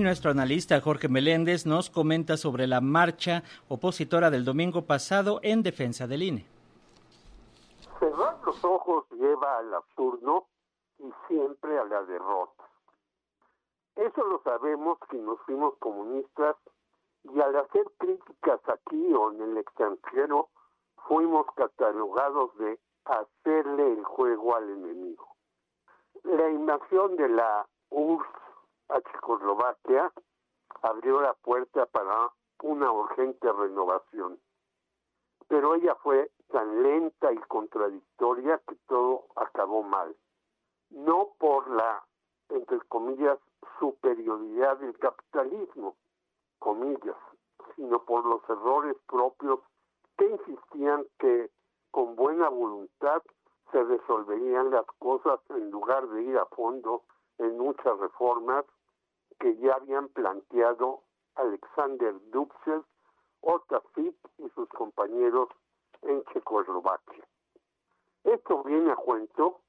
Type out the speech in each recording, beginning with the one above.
Nuestro analista Jorge Meléndez nos comenta sobre la marcha opositora del domingo pasado en defensa del INE. Cerrar los ojos lleva al absurdo y siempre a la derrota. Eso lo sabemos que nos fuimos comunistas y al hacer críticas aquí o en el extranjero fuimos catalogados de hacerle el juego al enemigo. La invasión de la URSS a Checoslovaquia abrió la puerta para una urgente renovación. Pero ella fue tan lenta y contradictoria que todo acabó mal. No por la, entre comillas, superioridad del capitalismo, comillas, sino por los errores propios que insistían que con buena voluntad se resolverían las cosas en lugar de ir a fondo en muchas reformas que ya habían planteado Alexander Dubček, Fick y sus compañeros en Checoslovaquia. Esto viene a cuento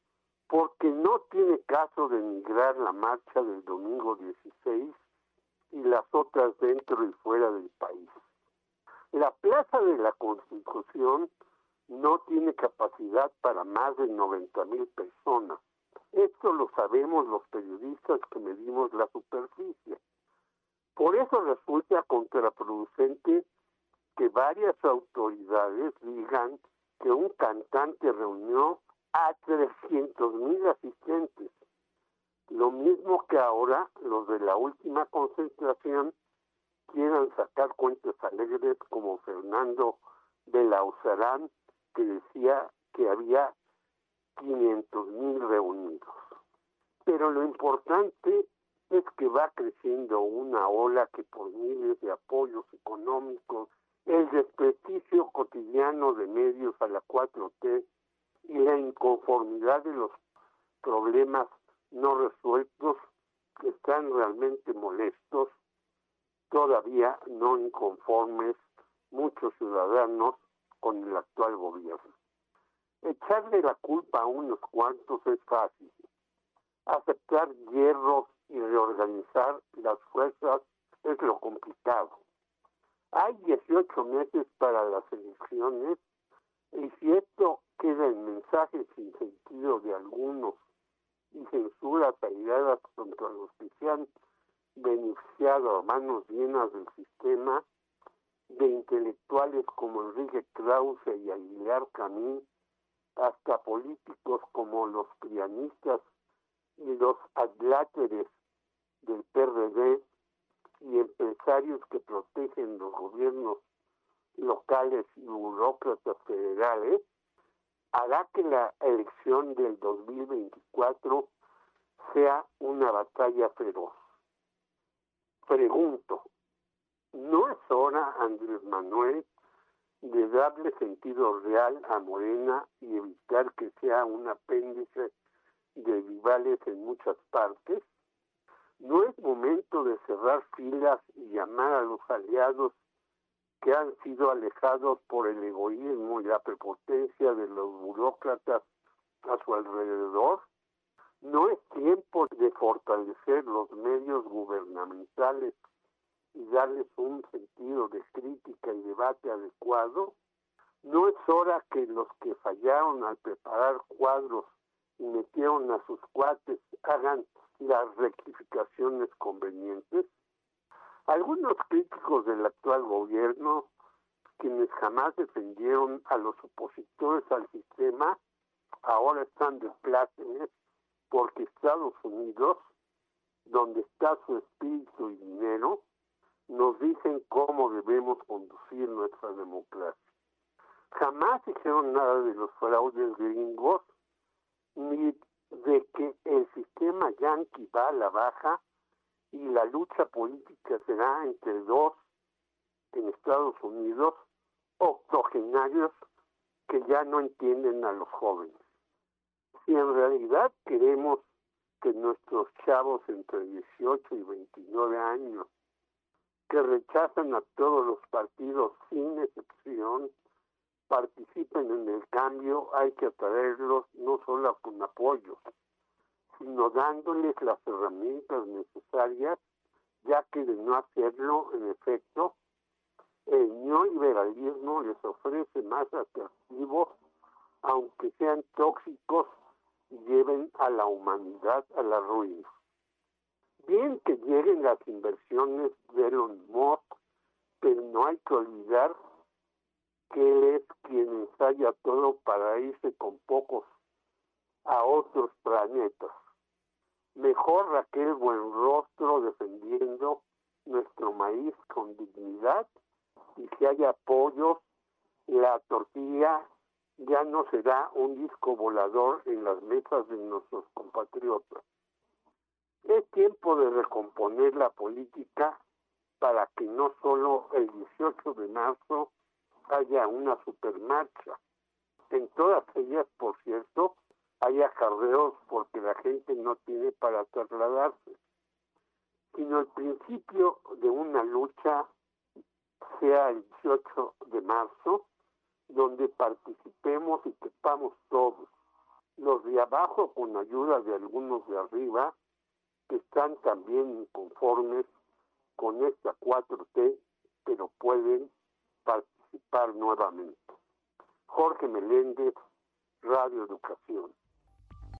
porque no tiene caso de migrar la marcha del domingo 16 y las otras dentro y fuera del país. La Plaza de la Constitución no tiene capacidad para más de 90 mil personas esto lo sabemos los periodistas que medimos la superficie. Por eso resulta contraproducente que varias autoridades digan que un cantante reunió a 300 mil asistentes. Lo mismo que ahora los de la última concentración quieran sacar cuentas alegres como Fernando de la Osarán, que decía que había 500 mil reunidos. Pero lo importante es que va creciendo una ola que por miles de apoyos económicos, el desprestigio cotidiano de medios a la 4T y la inconformidad de los problemas no resueltos que están realmente molestos, todavía no inconformes muchos ciudadanos con el actual gobierno. Echarle la culpa a unos cuantos es fácil. Aceptar hierros y reorganizar las fuerzas es lo complicado. Hay 18 meses para las elecciones y si esto queda en mensajes sin sentido de algunos y censuras airadas contra los que se han beneficiado a manos llenas del sistema, de intelectuales como Enrique Krause y Aguilar Camín, hasta políticos como los pianistas y los adláteres del PRD y empresarios que protegen los gobiernos locales y burócratas federales, hará que la elección del 2024 sea una batalla feroz. Pregunto, ¿no es hora, Andrés Manuel, de darle sentido real a Morena y evitar que sea un apéndice de rivales en muchas partes? ¿No es momento de cerrar filas y llamar a los aliados que han sido alejados por el egoísmo y la prepotencia de los burócratas a su alrededor? ¿No es tiempo de fortalecer los medios gubernamentales y darles un sentido de crítica y debate adecuado, no es hora que los que fallaron al preparar cuadros y metieron a sus cuates hagan las rectificaciones convenientes. Algunos críticos del actual gobierno, quienes jamás defendieron a los opositores al sistema, ahora están de porque Estados Unidos, donde está su espíritu y dinero, nos dicen cómo debemos conducir nuestra democracia. Jamás dijeron nada de los fraudes gringos, ni de que el sistema yanqui va a la baja y la lucha política será entre dos en Estados Unidos octogenarios que ya no entienden a los jóvenes. Si en realidad queremos que nuestros chavos entre 18 y 29 años que rechazan a todos los partidos sin excepción, participen en el cambio, hay que atraerlos no solo con apoyo, sino dándoles las herramientas necesarias ya que de no hacerlo, en efecto, el neoliberalismo les ofrece más atractivos, aunque sean tóxicos y lleven a la humanidad a la ruina. Las inversiones de Elon Musk, pero no hay que olvidar que él es quien ensaya todo para irse con pocos a otros planetas. Mejor Raquel Buenrostro defendiendo nuestro maíz con dignidad y si hay apoyos, la tortilla ya no será un disco volador en las mesas de nuestros compatriotas. Es tiempo de recomponer la política para que no solo el 18 de marzo haya una supermarcha. En todas ellas, por cierto, hay acarreos porque la gente no tiene para trasladarse, sino el principio de una lucha sea el 18 de marzo, donde participemos y quepamos todos, los de abajo con ayuda de algunos de arriba, que están también inconformes con esta 4T, pero pueden participar nuevamente. Jorge Meléndez, Radio Educación.